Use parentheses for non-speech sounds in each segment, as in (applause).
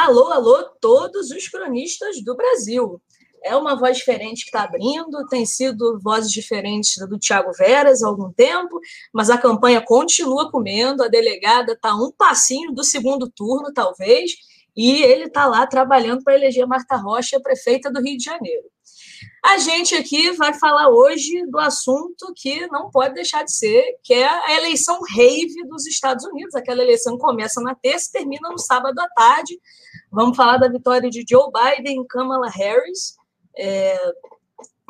Alô, alô, todos os cronistas do Brasil. É uma voz diferente que está abrindo, tem sido vozes diferentes do Tiago Veras há algum tempo, mas a campanha continua comendo, a delegada está um passinho do segundo turno, talvez, e ele está lá trabalhando para eleger Marta Rocha, prefeita do Rio de Janeiro. A gente aqui vai falar hoje do assunto que não pode deixar de ser, que é a eleição rave dos Estados Unidos. Aquela eleição começa na terça e termina no sábado à tarde. Vamos falar da vitória de Joe Biden e Kamala Harris. É,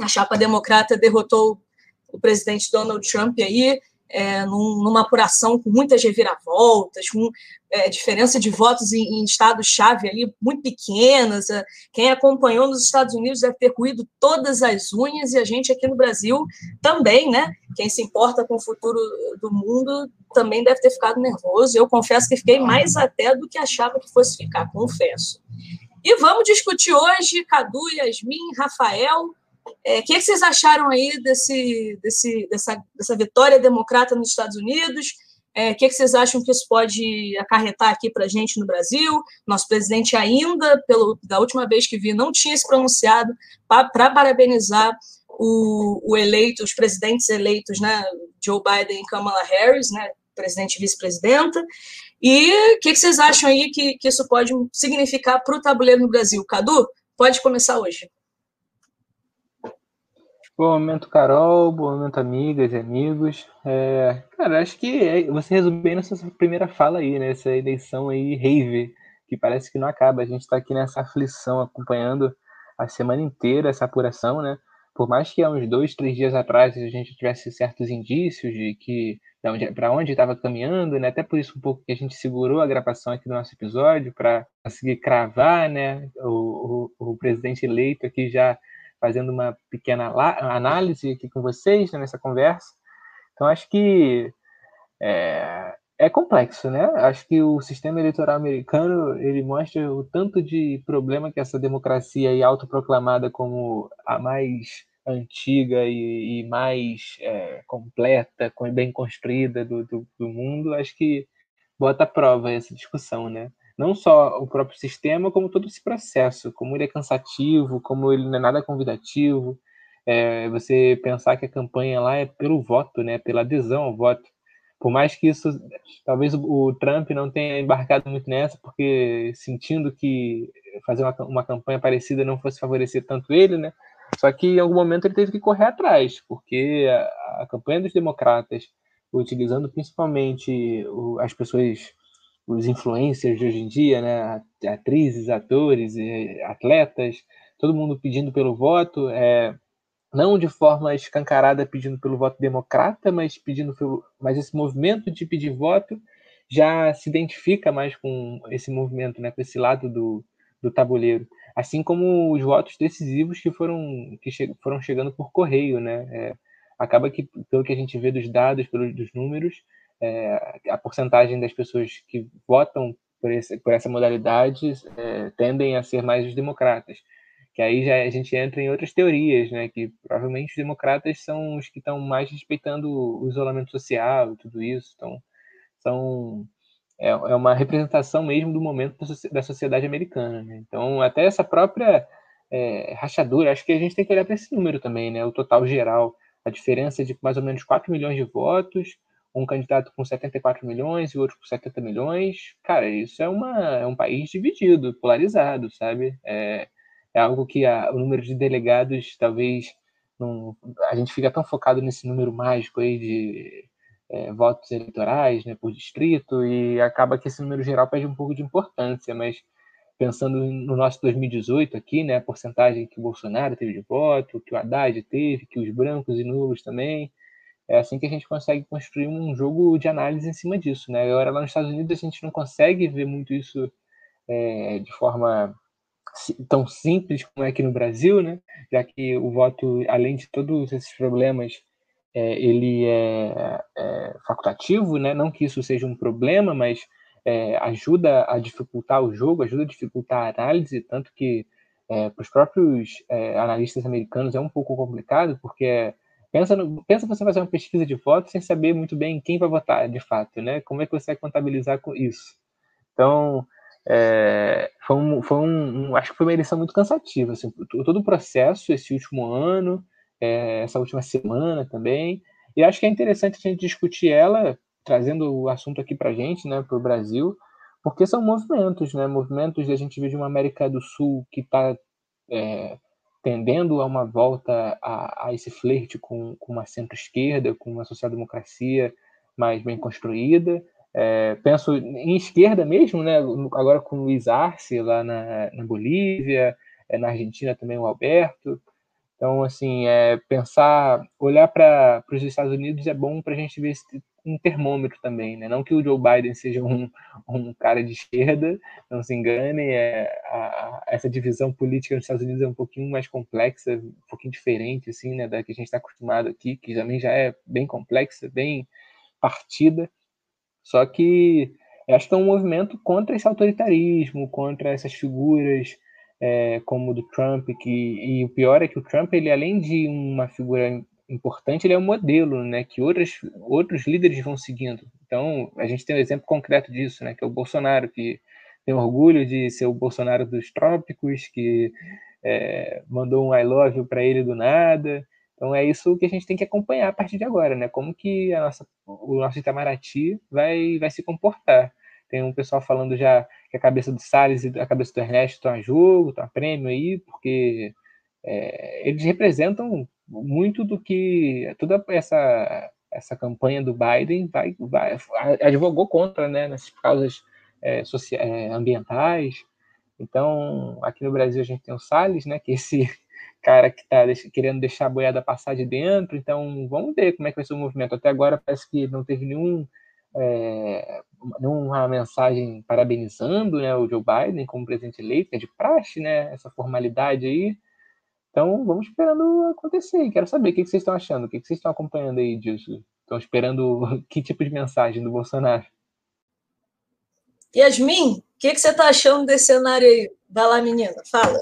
a chapa democrata derrotou o presidente Donald Trump aí é, num, numa apuração com muitas reviravoltas, com é, diferença de votos em, em estados-chave ali muito pequenas. É, quem acompanhou nos Estados Unidos deve ter ruído todas as unhas, e a gente aqui no Brasil também, né? Quem se importa com o futuro do mundo também deve ter ficado nervoso. Eu confesso que fiquei mais até do que achava que fosse ficar, confesso. E vamos discutir hoje, Cadu, Yasmin, Rafael, é, o que, é que, vocês acharam aí desse, desse, dessa, dessa vitória democrata nos Estados Unidos? É, o que, que, vocês acham que isso pode acarretar aqui para a gente no Brasil? Nosso presidente ainda, pelo, da última vez que vi, não tinha se pronunciado para parabenizar o, o, eleito, os presidentes eleitos, né, Joe Biden e Kamala Harris, né, presidente e vice-presidenta. E o que, que, vocês acham aí que, que isso pode significar para o tabuleiro no Brasil? Cadu, pode começar hoje. Bom momento, Carol. Bom momento, amigas e amigos. É, cara, acho que é, você resumiu nessa primeira fala aí, né? Essa eleição aí, rave, que parece que não acaba. A gente está aqui nessa aflição, acompanhando a semana inteira essa apuração, né? Por mais que há uns dois, três dias atrás a gente tivesse certos indícios de que para onde estava caminhando, né? Até por isso um pouco que a gente segurou a gravação aqui do nosso episódio para conseguir cravar, né? O, o, o presidente eleito aqui já fazendo uma pequena análise aqui com vocês né, nessa conversa. Então, acho que é, é, complexo, né? Acho que o sistema eleitoral americano ele mostra o tanto de problema que essa democracia aí autoproclamada como a mais antiga e, e mais é, completa, bem construída do, do, do mundo, acho que bota à prova essa discussão, né? Não só o próprio sistema, como todo esse processo, como ele é cansativo, como ele não é nada convidativo. É, você pensar que a campanha lá é pelo voto, né, pela adesão ao voto. Por mais que isso, talvez o, Trump não tenha embarcado muito nessa, porque sentindo que fazer uma, uma campanha parecida não fosse favorecer tanto ele, né? Só que em algum momento ele teve que correr atrás, porque a, a campanha dos democratas, utilizando principalmente o, as pessoas os influencers de hoje em dia, né? Atrizes, atores, atletas, todo mundo pedindo pelo voto, é, não de forma escancarada pedindo pelo voto democrata, mas pedindo pelo, mas esse movimento de pedir voto já se identifica mais com esse movimento, né? Com esse lado do, do tabuleiro, assim como os votos decisivos que foram que che foram chegando por correio, né? É, acaba que pelo que a gente vê dos dados, pelos dos números, é, a porcentagem das pessoas que votam por, esse, por essa modalidade é, tendem a ser mais os democratas. Que aí já a gente entra em outras teorias, né? Que provavelmente os democratas são os que estão mais respeitando o isolamento social e tudo isso. Então, são é, é uma representação mesmo do momento da sociedade americana. Né? Então, até essa própria é, rachadura, acho que a gente tem que olhar para esse número também, né? O total geral, a diferença de mais ou menos 4 milhões de votos um candidato com 74 milhões e outro com 70 milhões, cara, isso é, uma, é um país dividido, polarizado, sabe? É, é algo que a, o número de delegados talvez não, a gente fica tão focado nesse número mágico aí de é, votos eleitorais né, por distrito e acaba que esse número geral perde um pouco de importância, mas pensando no nosso 2018 aqui, né, a porcentagem que o Bolsonaro teve de voto, que o Haddad teve, que os brancos e nulos também, é assim que a gente consegue construir um jogo de análise em cima disso, né? Agora lá nos Estados Unidos a gente não consegue ver muito isso é, de forma tão simples como é aqui no Brasil, né? Já que o voto, além de todos esses problemas, é, ele é, é, facultativo, né? Não que isso seja um problema, mas é, ajuda a dificultar o jogo, ajuda a dificultar a análise, tanto que é, para os próprios é, analistas americanos é um pouco complicado, porque Pensa, no, pensa você fazer uma pesquisa de votos sem saber muito bem quem vai votar, de fato, né? Como é que você vai contabilizar com isso? Então, É, foi um, foi um, um, acho que foi uma eleição muito cansativa, assim, todo o processo, esse último ano, é, essa última semana também, e acho que é interessante a gente discutir ela, trazendo o assunto aqui para gente, né, para o Brasil, porque são movimentos, né, movimentos de a gente de uma América do Sul que está é, tendendo a uma volta a, a esse flerte com, com uma centro-esquerda, com uma social-democracia mais bem construída, é, penso em esquerda mesmo, né? agora com o Luiz Arce lá na, na Bolívia, é, na Argentina também o Alberto. Então, assim, é, pensar, olhar para os Estados Unidos é bom para a gente ver um termômetro também, né? Não que o Joe Biden seja um, um cara de esquerda, não se engane, é, a, essa divisão política nos Estados Unidos é um pouquinho mais complexa, um pouquinho diferente, assim, né, da que a gente está acostumado aqui, que também já é bem complexa, bem partida. Só que acho que é um movimento contra esse autoritarismo, contra essas figuras é, como o do Trump, que, e o pior é que o Trump, ele além de uma figura importante, ele é um modelo, né, que outros, outros líderes vão seguindo. Então, a gente tem um exemplo concreto disso, né, que é o Bolsonaro, que tem orgulho de ser o Bolsonaro dos trópicos, que é, mandou um I love para ele do nada, então é isso que a gente tem que acompanhar a partir de agora, né? Como que a nossa, o nosso Itamaraty vai, vai se comportar. Tem um pessoal falando já que a cabeça do Salles e a cabeça do Ernesto estão a jogo, estão a prêmio aí, porque é, eles representam muito do que toda essa, essa campanha do Biden vai, vai advogou contra, né? Nessas causas é, é, ambientais. Então, aqui no Brasil a gente tem o Salles, né? Que esse (laughs) cara que está querendo deixar a boiada passar de dentro. Então, vamos ver como é que vai ser o movimento. Até agora parece que não teve nenhum, é, nenhuma mensagem parabenizando né, o Joe Biden como presidente eleito, é de praxe, né, essa formalidade aí. Então, vamos esperando acontecer. Quero saber o que vocês estão achando, o que vocês estão acompanhando aí disso. Estão esperando (laughs) que tipo de mensagem do Bolsonaro? Yasmin, o que, que você está achando desse cenário aí? Vai lá, menina, fala.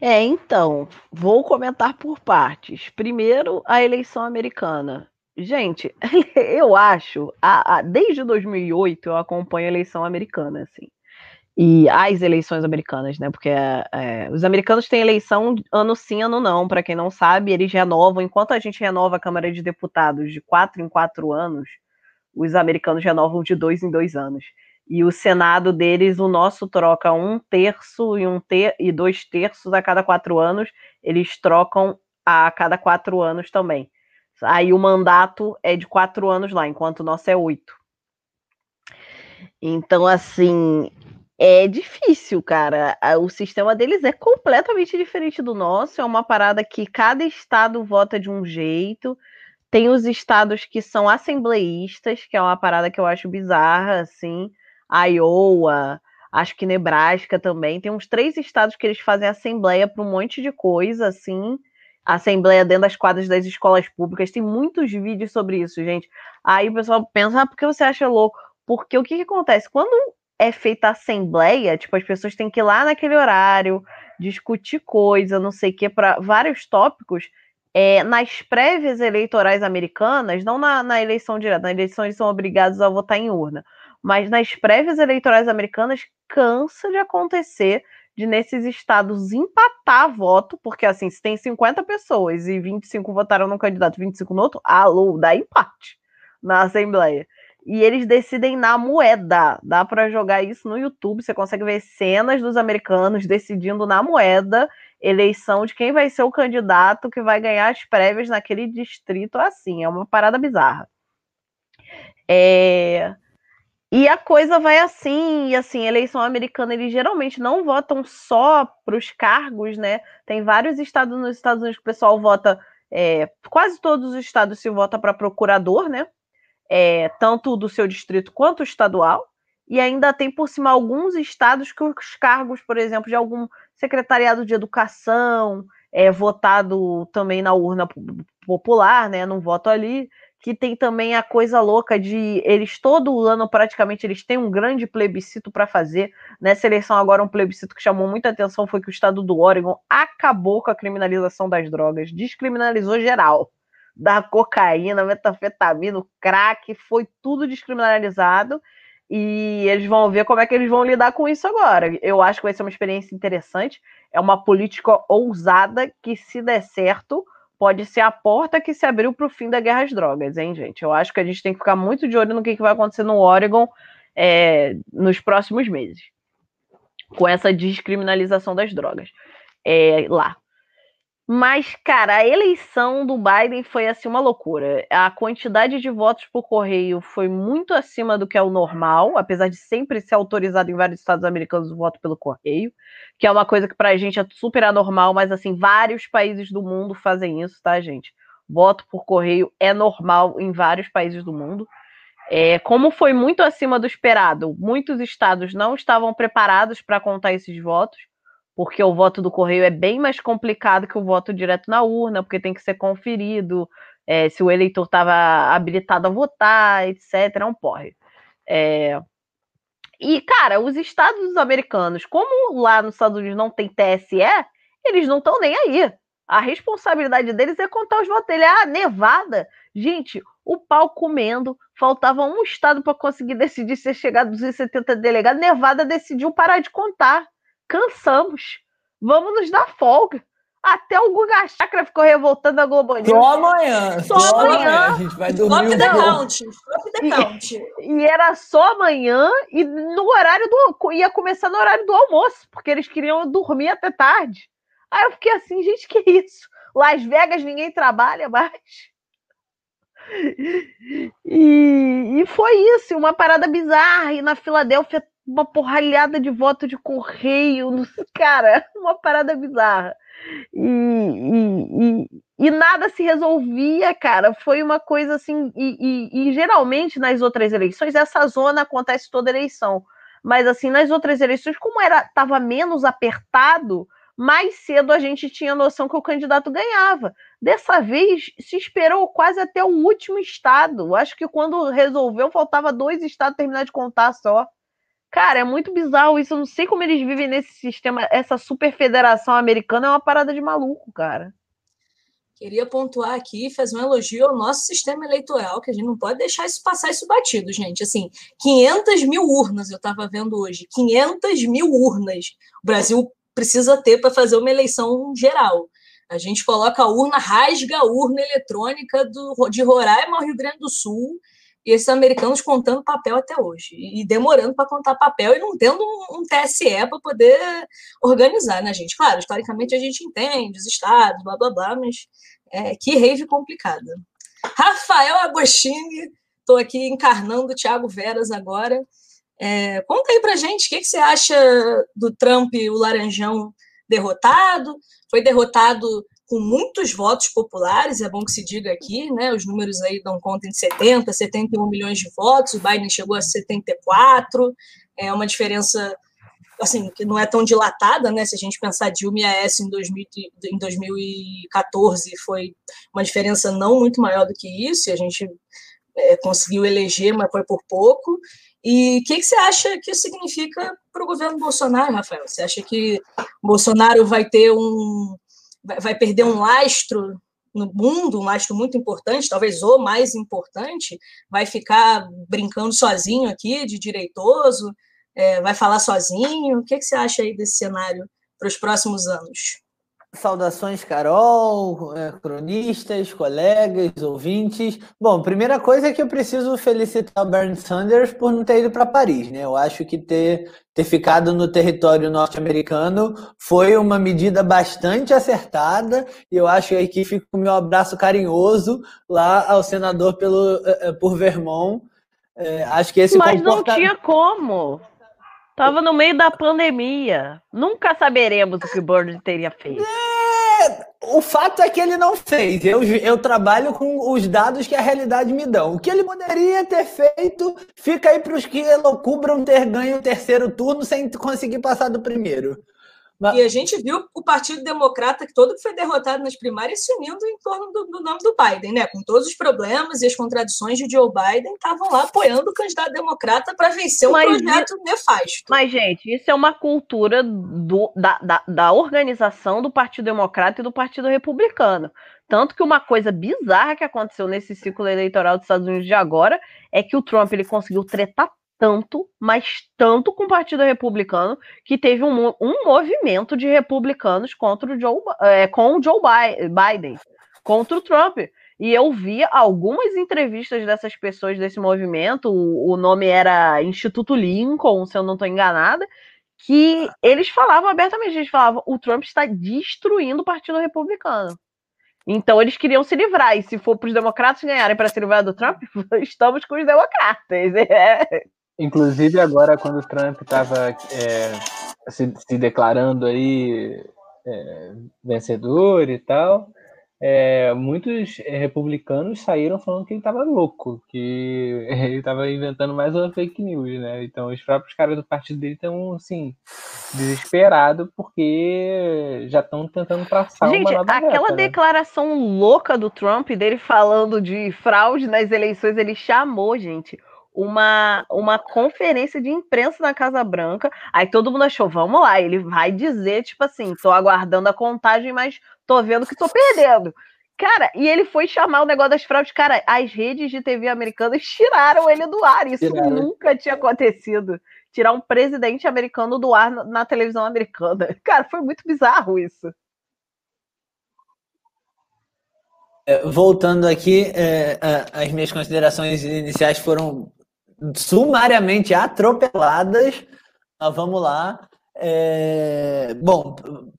É, então, vou comentar por partes. Primeiro, a eleição americana. Gente, (laughs) eu acho, a, a, desde 2008 eu acompanho a eleição americana, assim. E as eleições americanas, né? Porque é, os americanos têm eleição ano sim, ano não. Para quem não sabe, eles renovam. Enquanto a gente renova a Câmara de Deputados de quatro em quatro anos, os americanos renovam de dois em dois anos e o Senado deles, o nosso troca um terço e um ter e dois terços a cada quatro anos, eles trocam a cada quatro anos também. Aí o mandato é de quatro anos lá, enquanto o nosso é oito. Então, assim, é difícil, cara. O sistema deles é completamente diferente do nosso. É uma parada que cada estado vota de um jeito. Tem os estados que são assembleístas, que é uma parada que eu acho bizarra, assim. Iowa, acho que Nebraska também. Tem uns três estados que eles fazem assembleia para um monte de coisa, assim. Assembleia dentro das quadras das escolas públicas. Tem muitos vídeos sobre isso, gente. Aí o pessoal pensa, ah, por que você acha louco? Porque o que, que acontece? Quando é feita assembleia, tipo, as pessoas têm que ir lá naquele horário, discutir coisa, não sei o que, para vários tópicos. É, nas prévias eleitorais americanas, não na, na eleição direta, na eleição eles são obrigados a votar em urna mas nas prévias eleitorais americanas cansa de acontecer de nesses estados empatar voto, porque assim, se tem 50 pessoas e 25 votaram num candidato, 25 no outro, alô, dá empate na Assembleia. E eles decidem na moeda. Dá para jogar isso no YouTube, você consegue ver cenas dos americanos decidindo na moeda eleição de quem vai ser o candidato que vai ganhar as prévias naquele distrito assim, é uma parada bizarra. É... E a coisa vai assim, e assim, eleição americana, eles geralmente não votam só para os cargos, né? Tem vários estados nos Estados Unidos que o pessoal vota, é, quase todos os estados se vota para procurador, né? É, tanto do seu distrito quanto estadual. E ainda tem por cima alguns estados que os cargos, por exemplo, de algum secretariado de educação, é votado também na urna popular, né? Não voto ali que tem também a coisa louca de eles todo ano praticamente eles têm um grande plebiscito para fazer. Nessa eleição agora um plebiscito que chamou muita atenção foi que o estado do Oregon acabou com a criminalização das drogas, descriminalizou geral. Da cocaína, metanfetamina, crack, foi tudo descriminalizado. e eles vão ver como é que eles vão lidar com isso agora. Eu acho que vai ser uma experiência interessante. É uma política ousada que, se der certo, pode ser a porta que se abriu para o fim da guerra às drogas, hein, gente? Eu acho que a gente tem que ficar muito de olho no que, que vai acontecer no Oregon é, nos próximos meses, com essa descriminalização das drogas é, lá. Mas, cara, a eleição do Biden foi assim uma loucura. A quantidade de votos por correio foi muito acima do que é o normal, apesar de sempre ser autorizado em vários estados americanos o voto pelo correio, que é uma coisa que pra gente é super anormal, mas assim, vários países do mundo fazem isso, tá, gente? Voto por correio é normal em vários países do mundo. É, como foi muito acima do esperado, muitos estados não estavam preparados para contar esses votos porque o voto do correio é bem mais complicado que o voto direto na urna, porque tem que ser conferido é, se o eleitor estava habilitado a votar, etc. É um porre. É... E, cara, os estados americanos, como lá nos Estados Unidos não tem TSE, eles não estão nem aí. A responsabilidade deles é contar os votos dele. Ah, Nevada. Gente, o pau comendo. Faltava um estado para conseguir (laughs) decidir se chegar a 270 delegados. Nevada decidiu parar de contar. Cansamos. Vamos nos dar folga. Até o Guga Chakra ficou revoltando a Globo News. Só amanhã. Só, só amanhã. amanhã. A gente vai dormir Stop um the count. Stop the count. E, e, era só amanhã e no horário do... Ia começar no horário do almoço, porque eles queriam dormir até tarde. Aí eu fiquei assim, gente, que isso? Las Vegas ninguém trabalha mais. E, e foi isso, uma parada bizarra. E na Filadélfia uma porralhada de voto de correio, (laughs) cara, uma parada bizarra. E, e, e, e, nada se resolvia, cara. Foi uma coisa assim. E, geralmente nas outras eleições, essa zona acontece toda eleição. Mas assim, nas outras eleições, como era estava menos apertado, mais cedo a gente tinha noção que o candidato ganhava. Dessa vez, se esperou quase até o último estado. Acho que quando resolveu, faltava dois estados terminar de contar só. Cara, é muito bizarro isso. Eu não sei como eles vivem nesse sistema. Essa super federação americana é uma parada de maluco, cara. Queria pontuar aqui, fazer um elogio ao nosso sistema eleitoral, que a gente não pode deixar isso passar isso batido, gente. Assim, 500 mil urnas, eu estava vendo hoje, 500 mil urnas o Brasil precisa ter para fazer uma eleição geral. A gente coloca a urna, rasga a urna eletrônica do, de Roraima ao Rio Grande do Sul, e esses americanos contando papel até hoje, e demorando para contar papel e não tendo um, TSE para poder organizar, né, gente? Claro, historicamente a gente entende os estados, blá blá blá, mas é, que rave complicada. Rafael Agostini, estou aqui encarnando o Thiago Veras agora. É, conta aí pra gente o que, que você acha do Trump, o Laranjão derrotado. Foi derrotado com muitos votos populares, é bom que se diga aqui, né? Os números aí dão conta de 70, 71 milhões de votos, o Biden chegou a 74, é uma diferença assim, que não é tão dilatada, né? Se a gente pensar Dilma e AS em, 2000, em 2014 foi uma diferença não muito maior do que isso, e a gente é, conseguiu eleger, mas foi por pouco. E o que, que, você acha que isso significa para o governo Bolsonaro, Rafael? Você acha que Bolsonaro vai ter um, vai perder um lastro no mundo, um lastro muito importante, talvez o mais importante, vai ficar brincando sozinho aqui, de direitoso, é, vai falar sozinho. O que, que você acha aí desse cenário para os próximos anos? Saudações, Carol, é, cronistas, colegas, ouvintes. Bom, primeira coisa é que eu preciso felicitar o Bernie Sanders por não ter ido para Paris, né? Eu acho que ter, ter ficado no território norte-americano foi uma medida bastante acertada e eu acho que aqui fica o meu abraço carinhoso lá ao senador pelo, é, por Vermont. É, acho que esse Mas comporta... não tinha como. Tava no meio da pandemia. Nunca saberemos o que o Bird teria feito. É, o fato é que ele não fez. Eu, eu trabalho com os dados que a realidade me dá. O que ele poderia ter feito fica aí para os que elocubram ter ganho o terceiro turno sem conseguir passar do primeiro. E a gente viu o Partido Democrata, que todo que foi derrotado nas primárias, se unindo em torno do, do, nome do Biden, né? Com todos os problemas e as contradições de Joe Biden, estavam lá apoiando o candidato democrata para vencer um mas, projeto nefasto. Mas, gente, isso é uma cultura do, da, da, da organização do Partido Democrata e do Partido Republicano. Tanto que uma coisa bizarra que aconteceu nesse ciclo eleitoral dos Estados Unidos de agora é que o Trump ele conseguiu tretar tanto, mas tanto com o Partido Republicano, que teve um, um movimento de republicanos contra o Joe, é, com o Joe Biden, contra o Trump. E eu vi algumas entrevistas dessas pessoas desse movimento, o, o nome era Instituto Lincoln, se eu não estou enganada, que eles falavam abertamente, eles falavam, o Trump está destruindo o Partido Republicano. Então eles queriam se livrar, e se for para os democratas ganharem para se livrar do Trump, (laughs) estamos com os democratas. (laughs) É. Inclusive agora quando o Trump estava é, se, se, declarando aí é, vencedor e tal, é, muitos é, republicanos saíram falando que ele estava louco, que (laughs) ele estava inventando mais uma fake news, né? Então os próprios caras do partido dele estão, assim, desesperados porque já estão tentando traçar Gente, uma nova aquela reta, né? declaração louca do Trump, dele falando de fraude nas eleições, ele chamou, gente, uma, uma conferência de imprensa na Casa Branca. Aí todo mundo achou, vamos lá, ele vai dizer, tipo assim, tô aguardando a contagem, mas tô vendo que tô perdendo. Cara, e ele foi chamar o negócio das fraudes. Cara, as redes de TV americanas tiraram ele do ar. Isso nunca tinha acontecido. Tirar um presidente americano do ar na, na televisão americana. (laughs) Cara, foi muito bizarro isso. É, voltando aqui, é, as minhas considerações iniciais foram sumariamente atropeladas. Mas vamos lá. É, bom,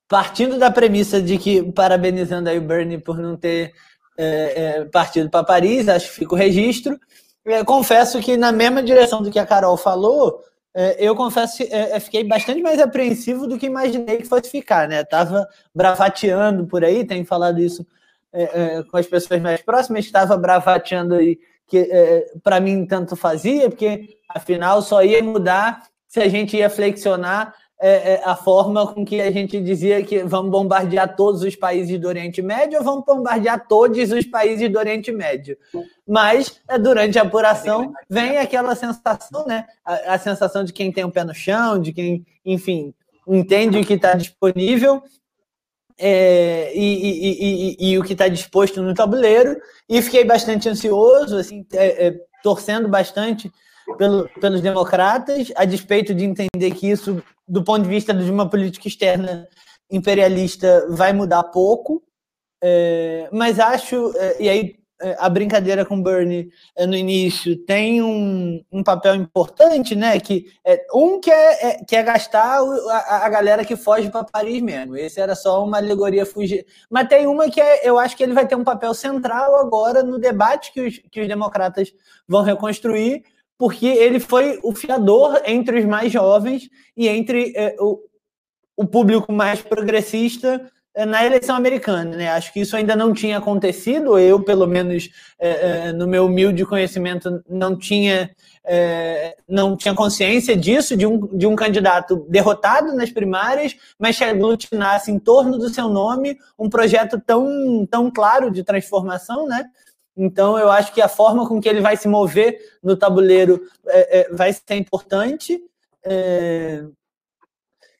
partindo da premissa de que, parabenizando aí o Bernie por não ter é, é, partido para Paris, acho que fica o registro. É, confesso que, na mesma direção do que a Carol falou, é, eu confesso que é, fiquei bastante mais apreensivo do que imaginei que fosse ficar, né? Tava bravateando por aí, tenho falado isso com as pessoas mais próximas, estava bravateando aí que para mim tanto fazia, porque afinal só ia mudar se a gente ia flexionar é, é, a forma com que a gente dizia que vamos bombardear todos os países do Oriente Médio ou vamos bombardear todos os países do Oriente Médio. Mas é, durante a apuração vem aquela sensação, né? A, a sensação de quem tem o um pé no chão, de quem, enfim, entende o que está disponível é, e, e, e, e, o que está disposto no tabuleiro. E fiquei bastante ansioso, assim, é, é, torcendo bastante pelo, pelos democratas, a despeito de entender que isso, do ponto de vista de uma política externa imperialista, vai mudar pouco. É, mas acho, é, e aí a brincadeira com Bernie é, no início tem um, um papel importante, né? Que é, um que é, é que é gastar a, a galera que foge para Paris mesmo. Esse era só uma alegoria fugir. Mas tem uma que é, eu acho que ele vai ter um papel central agora no debate que os, que os democratas vão reconstruir, porque ele foi o fiador entre os mais jovens e entre é, o, o público mais progressista é, na eleição americana. Né? Acho que isso ainda não tinha acontecido, eu, pelo menos, é, é no meu humilde conhecimento, não tinha, é, não tinha consciência disso, de um, de um candidato derrotado nas primárias, mas que aglutinasse em torno do seu nome um projeto tão, tão claro de transformação, né? Então, eu acho que a forma com que ele vai se mover no tabuleiro é, é, vai ser importante.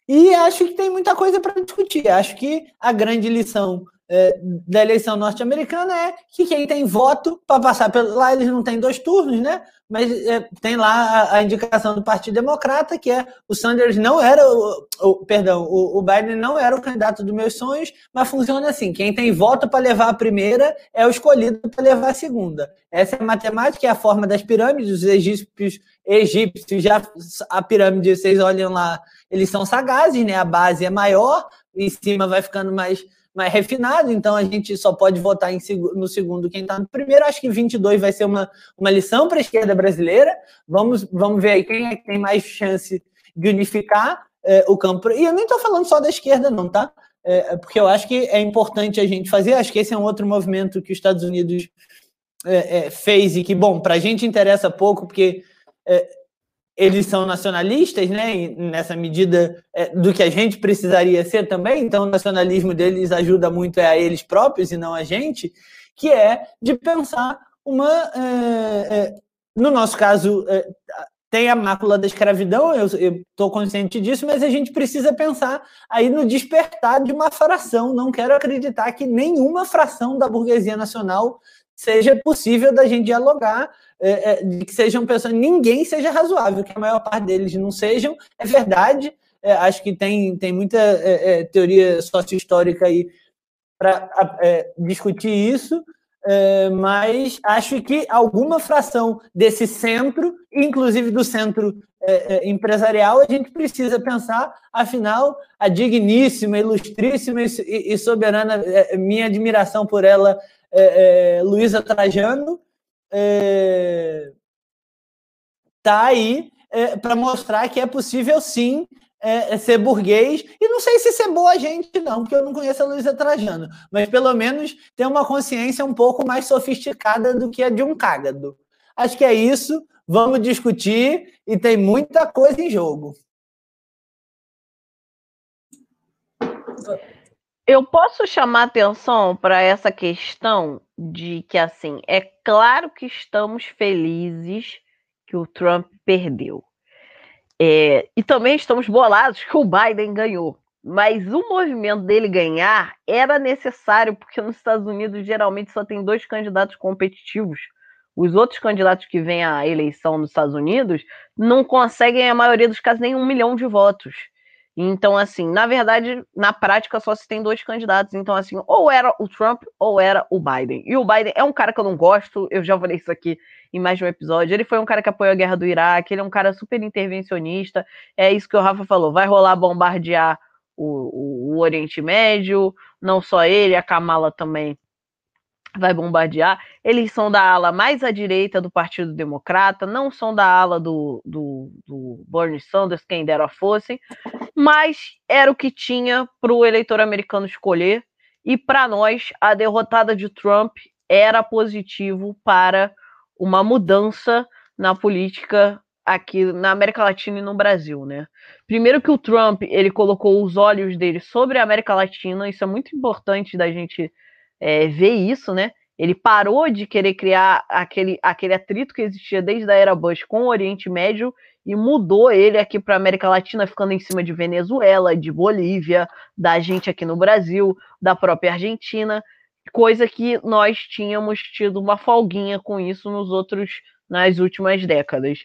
E acho que tem muita coisa para discutir. Acho que a grande lição é, da eleição norte-americana é que quem tem voto para passar pelo. Lá eles não têm dois turnos, né? Mas é, tem lá a, a, indicação do Partido Democrata, que é o Sanders não era o, o perdão, o, o, Biden não era o candidato dos meus sonhos, mas funciona assim: quem tem voto para levar a primeira é o escolhido para levar a segunda. Essa é a matemática, é a forma das pirâmides. Os egípcios, egípcios já a pirâmide, vocês olham lá, eles são sagazes, né? A base é maior, em cima vai ficando mais mais refinado, então a gente só pode votar em, no segundo quem está no primeiro. Acho que 22 vai ser uma, uma lição para a esquerda brasileira. Vamos, vamos ver aí quem é que tem mais chance de unificar é, o campo. E eu nem estou falando só da esquerda, não, tá? É, porque eu acho que é importante a gente fazer. Acho que esse é um outro movimento que os Estados Unidos é, fez e que, bom, para a gente interessa pouco, porque eles são nacionalistas, né? nessa medida é, do que a gente precisaria ser também, então o nacionalismo deles ajuda muito é a eles próprios e não a gente, que é de pensar uma. É, é, no nosso caso, é, tem a mácula da escravidão, eu estou consciente disso, mas a gente precisa pensar aí no despertar de uma fração. Não quero acreditar que nenhuma fração da burguesia nacional seja possível da gente dialogar, é, é, de que sejam pessoas, ninguém seja razoável, que a maior parte deles não sejam, é verdade. É, acho que tem, tem muita é, é, teoria sócio-histórica aí para discutir isso, mas acho que alguma fração desse centro, inclusive do centro empresarial, a gente precisa pensar, afinal, a digníssima, ilustríssima e, soberana, minha admiração por ela Luísa Trajano é, tá aí é, para mostrar que é possível sim é, é, ser burguês. E não sei se ser boa gente, não, porque eu não conheço a Luísa Trajano, mas pelo menos ter uma consciência um pouco mais sofisticada do que a de um cágado. Acho que é isso. Vamos discutir e tem muita coisa em jogo. Eu posso chamar atenção para essa questão de que, assim, é claro que estamos felizes que o Trump perdeu. É, e também estamos bolados que o Biden ganhou. Mas o movimento dele ganhar era necessário, porque nos Estados Unidos geralmente só tem dois candidatos competitivos. Os outros candidatos que vêm à eleição nos Estados Unidos não conseguem, a maioria dos casos, nem um milhão de votos. Então, assim, na verdade, na prática só se tem dois candidatos. Então, assim, ou era o Trump ou era o Biden. E o Biden é um cara que eu não gosto, eu já falei isso aqui em mais de um episódio. Ele foi um cara que apoiou a guerra do Iraque, ele é um cara super intervencionista. É isso que o Rafa falou: vai rolar bombardear o, o, o Oriente Médio, não só ele, a Kamala também vai bombardear. Eles são da ala mais à direita do Partido Democrata, não são da ala do, do, do Bernie Sanders, quem dera fossem, mas era o que tinha para o eleitor americano escolher. E para nós, a derrotada de Trump era positivo para uma mudança na política aqui na América Latina e no Brasil, né? Primeiro que o Trump, ele colocou os olhos dele sobre a América Latina, isso é muito importante da gente é, ver isso, né? Ele parou de querer criar aquele, aquele atrito que existia desde a era Bush com o Oriente Médio e mudou ele aqui para América Latina, ficando em cima de Venezuela, de Bolívia, da gente aqui no Brasil, da própria Argentina, coisa que nós tínhamos tido uma folguinha com isso nos outros nas últimas décadas.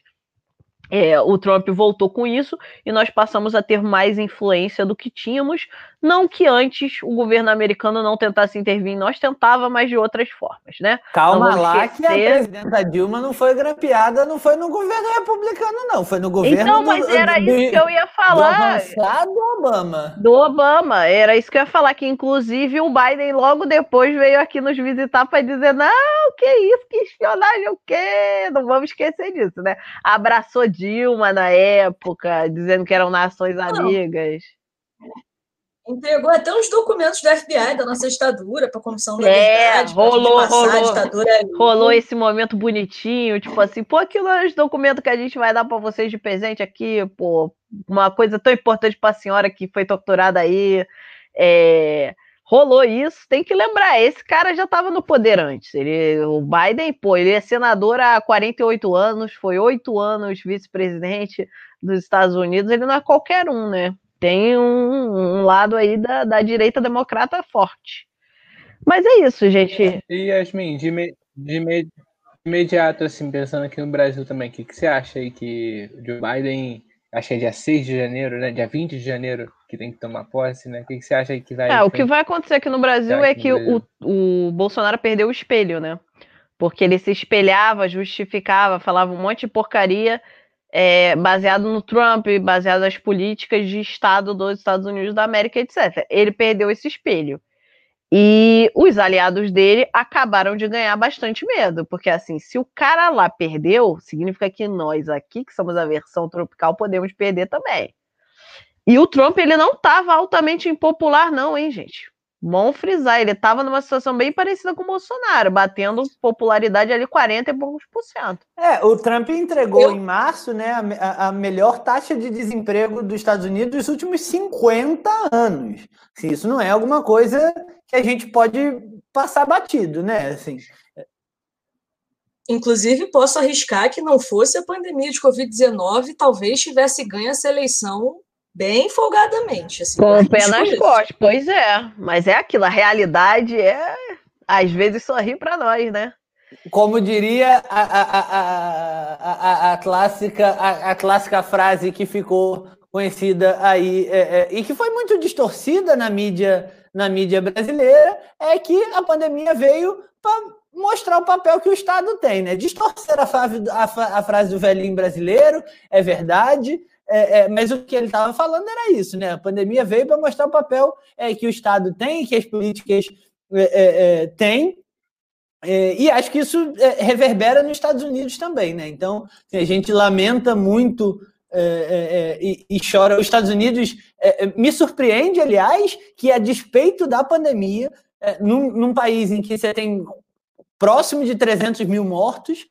É, o Trump voltou com isso e nós passamos a ter mais influência do que tínhamos. Não que antes o governo americano não tentasse intervir, nós tentava, mas de outras formas, né? Calma lá esquecer... que a presidenta Dilma não foi grapeada, não foi no governo republicano, não, foi no governo Então, mas do, era do, isso que eu ia falar. Do avançado Obama. Do Obama, era isso que eu ia falar, que inclusive o Biden logo depois veio aqui nos visitar para dizer, não, que isso, que espionagem, o quê? Não vamos esquecer disso, né? Abraçou Dilma na época, dizendo que eram nações amigas. Entregou até os documentos do FBI da nossa ditadura para a Comissão da é, Verdade. Rolou, rolou, rolou esse momento bonitinho, tipo assim, pô, aquilo é os documentos que a gente vai dar para vocês de presente aqui, pô, uma coisa tão importante para a senhora que foi torturada aí. É, rolou isso, tem que lembrar, esse cara já estava no poder antes. Ele, o Biden, pô, ele é senador há 48 anos, foi oito anos vice-presidente dos Estados Unidos, ele não é qualquer um, né? Tem um, um lado aí da, da direita democrata forte. Mas é isso, gente. E Yasmin, de, me, de, imediato, assim, pensando aqui no Brasil também, o que, que você acha aí que o Biden acho que é dia 6 de janeiro, né? Dia 20 de janeiro que tem que tomar posse, né? O que, que você acha que vai. É, o que vai acontecer aqui no Brasil é que o, o Bolsonaro perdeu o espelho, né? Porque ele se espelhava, justificava, falava um monte de porcaria é, baseado no Trump, baseado nas políticas de Estado dos Estados Unidos da América, etc. Ele perdeu esse espelho. E os aliados dele acabaram de ganhar bastante medo, porque assim, se o cara lá perdeu, significa que nós aqui, que somos a versão tropical, podemos perder também. E o Trump, ele não estava altamente impopular, não, hein, gente? Bom frisar, ele estava numa situação bem parecida com o Bolsonaro, batendo popularidade ali 40 e poucos por cento. É, o Trump entregou Eu... em março né, a, a, melhor taxa de desemprego dos Estados Unidos dos últimos 50 anos. Assim, isso não é alguma coisa que a gente pode passar batido, né? Assim, Inclusive, posso arriscar que não fosse a pandemia de Covid-19, talvez tivesse ganho essa eleição bem folgadamente. Assim, Com o pé nas costas, pois é. Mas é aquilo, a realidade é Às vezes sorri para nós, né? Como diria a, a, a, a, a clássica, a, a, clássica frase que ficou conhecida aí é, é, e que foi muito distorcida na mídia, na mídia brasileira, é que a pandemia veio para mostrar o papel que o Estado tem, né? Distorcer a frase, a, a frase do velhinho brasileiro, é verdade, é, é, mas o que ele estava falando era isso, né? A pandemia veio para mostrar o papel é, que o Estado tem, que as políticas é, é, é têm, e acho que isso reverbera nos Estados Unidos também, né? Então, assim, a gente lamenta muito e, e, chora. Os Estados Unidos me surpreende, aliás, que a despeito da pandemia, num, num país em que você tem próximo de 300 mil mortos,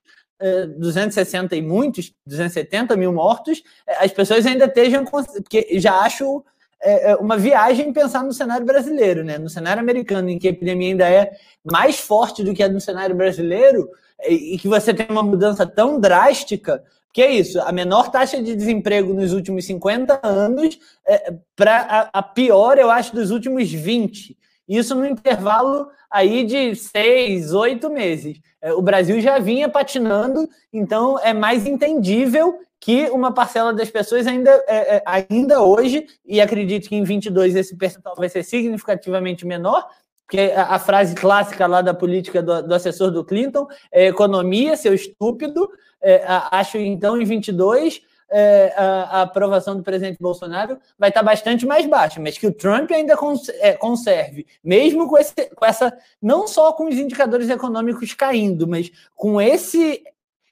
260 e muitos, 270 mil mortos, as pessoas ainda estejam. Porque já acho é, é, uma viagem pensar no cenário brasileiro, né? No cenário americano, em que a epidemia ainda é mais forte do que a no cenário brasileiro, e que você tem uma mudança tão drástica, que é isso, a menor taxa de desemprego nos últimos 50 anos, é, para a, a pior, eu acho, dos últimos 20. Isso no intervalo aí de seis, oito meses. É, o Brasil já vinha patinando, então é mais entendível que uma parcela das pessoas ainda, é, é ainda hoje, e acredito que em 22 esse percentual vai ser significativamente menor, porque a, a frase clássica lá da política do, do, assessor do Clinton é economia, seu estúpido. É, acho então em 22 é, a, a, aprovação do presidente Bolsonaro vai estar bastante mais baixa, mas que o Trump ainda cons é, conserve, mesmo com, esse, com essa, não só com os indicadores econômicos caindo, mas com esse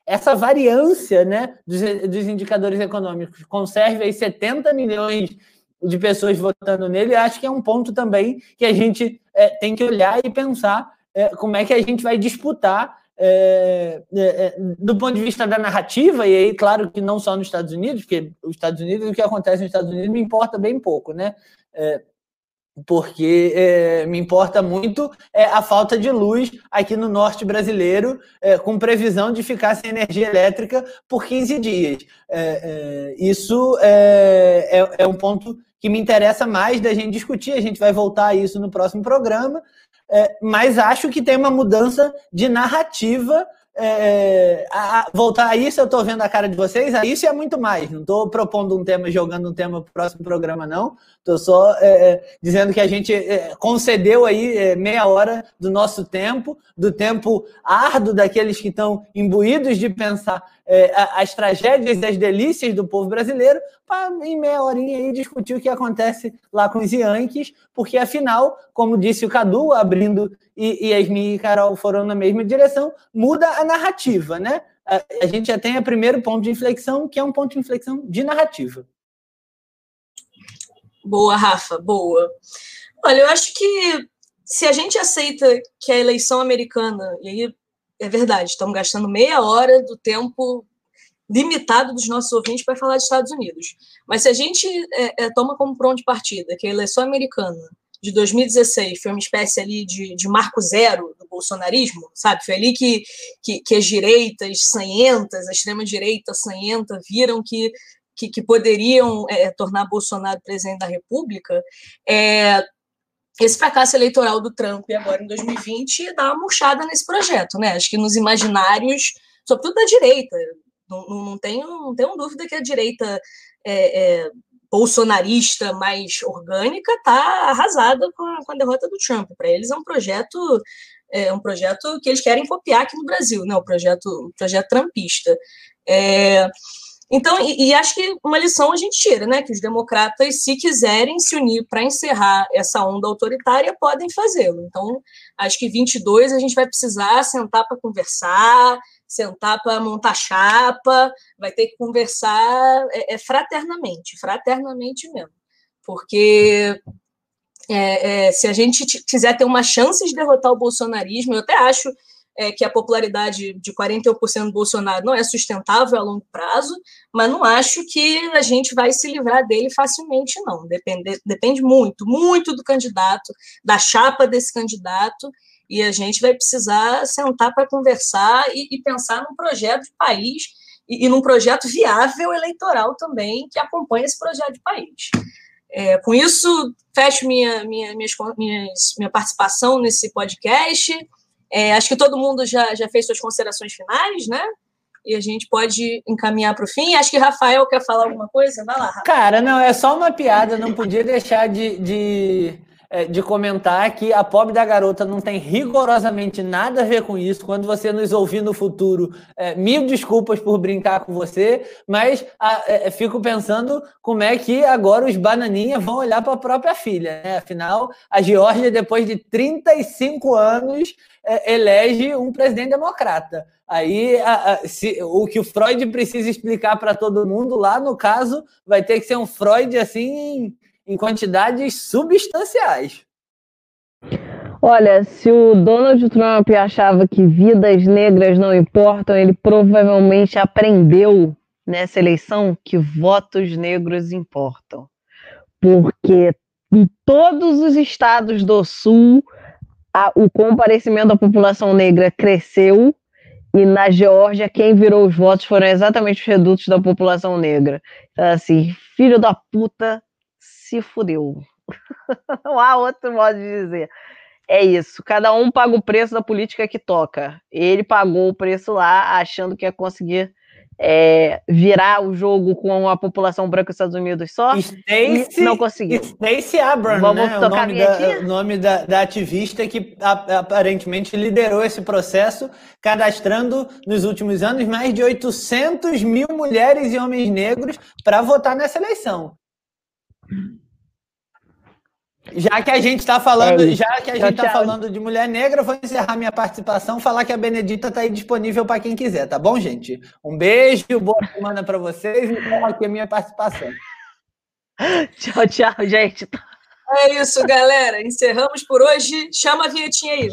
essa variância né, dos, dos indicadores econômicos, conserve aí 70 milhões de pessoas votando nele, acho que é um ponto também que a gente é, tem que olhar e pensar é, como é que a gente vai disputar é, é, é, do ponto de vista da narrativa, e aí, claro que não só nos Estados Unidos, porque os Estados Unidos, o que acontece nos Estados Unidos me importa bem pouco, né? É, porque é, me importa muito é, a falta de luz aqui no norte brasileiro, com previsão de ficar sem energia elétrica por 15 dias. isso é, é um ponto que me interessa mais da gente discutir, a gente vai voltar a isso no próximo programa, é, mas acho que tem uma mudança de narrativa. É, a, a, voltar a isso, eu estou vendo a cara de vocês, a isso é muito mais. Não estou propondo um tema, jogando um tema para o próximo programa, não. Estou só é, é, dizendo que a gente é, concedeu aí é, meia hora do nosso tempo, do tempo árduo daqueles que estão imbuídos de pensar é, as tragédias e as delícias do povo brasileiro, para em meia horinha aí discutir o que acontece lá com os Yankees, porque afinal, como disse o Cadu, abrindo e, e Yasmin e Carol foram na mesma direção, muda a narrativa, né? A, a gente já tem o primeiro ponto de inflexão, que é um ponto de inflexão de narrativa. Boa, Rafa, boa. Olha, eu acho que se a gente aceita que a eleição americana, e aí é verdade, estamos gastando meia hora do tempo limitado dos nossos ouvintes para falar dos Estados Unidos. Mas se a gente é, é, toma como pronto de partida que a eleição americana de 2016 foi uma espécie ali de, de marco zero do bolsonarismo, sabe? Foi ali que, que, que as direitas sanhentas, a extrema-direita sanhenta, viram que, que, que poderiam é, tornar Bolsonaro presidente da República. É, esse fracasso eleitoral do Trump agora em 2020 dá uma murchada nesse projeto, né? Acho que nos imaginários, sobretudo da direita, não, não, tenho, não tenho dúvida que a direita é, é, bolsonarista mais orgânica está arrasada com a, com a, derrota do Trump. Para eles é um projeto é um projeto que eles querem copiar aqui no Brasil, né? O projeto, o projeto trumpista. É, então, e, e, acho que uma lição a gente tira, né? Que os democratas, se quiserem se unir para encerrar essa onda autoritária, podem fazê-lo. Então, acho que 22 a gente vai precisar sentar para conversar, sentar para montar chapa, vai ter que conversar é, é fraternamente, fraternamente mesmo. Porque é, é, se a gente quiser ter uma chance de derrotar o bolsonarismo, eu até acho é, que a popularidade de 41% do Bolsonaro não é sustentável a longo prazo, mas não acho que a gente vai se livrar dele facilmente, não. Depende, depende muito, muito do candidato, da chapa desse candidato, e a gente vai precisar sentar para conversar e, e, pensar num projeto de país e, e, num projeto viável eleitoral também que acompanhe esse projeto de país. É, com isso, fecho minha, minha, minhas, minhas, minha participação nesse podcast É, acho que todo mundo já, já fez suas considerações finais, né? E a gente pode encaminhar para o fim. Acho que Rafael quer falar alguma coisa. Vai lá, Rafael. Cara, não, é só uma piada. Não podia deixar de, de de comentar que a pobre da garota não tem rigorosamente nada a ver com isso. Quando você nos ouvir no futuro, é, mil desculpas por brincar com você, mas a, é, fico pensando como é que agora os bananinhas vão olhar para a própria filha. Né? Afinal, a Geórgia, depois de 35 anos, é, elege um presidente democrata. Aí, a, a, se, o que o Freud precisa explicar para todo mundo lá, no caso, vai ter que ser um Freud assim em quantidades substanciais. Olha, se o Donald Trump achava que vidas negras não importam, ele provavelmente aprendeu nessa eleição que votos negros importam. Porque em todos os estados do Sul, a, o comparecimento da população negra cresceu e na Geórgia quem virou os votos foram exatamente os redutos da população negra. Então, assim, filho da puta, se fudeu. (laughs) Não há outro modo de dizer. É isso. Cada um paga o preço da política que toca. Ele pagou o preço lá, achando que ia conseguir é, virar o jogo com a população branca dos Estados Unidos só. Stacey, não conseguiu. Stacey Abrams, Vamos né? o nome, da, o nome da, da, ativista que aparentemente liderou esse processo, cadastrando nos últimos anos mais de 800 mil mulheres e homens negros para votar nessa eleição. Já que a gente está falando, é já que a gente está falando de mulher negra, vou encerrar minha participação, falar que a Benedita está aí disponível para quem quiser, tá bom, gente? Um beijo, boa semana para vocês e aqui a minha participação. Tchau, tchau, gente. É isso, galera. Encerramos por hoje. Chama a vinhetinha aí.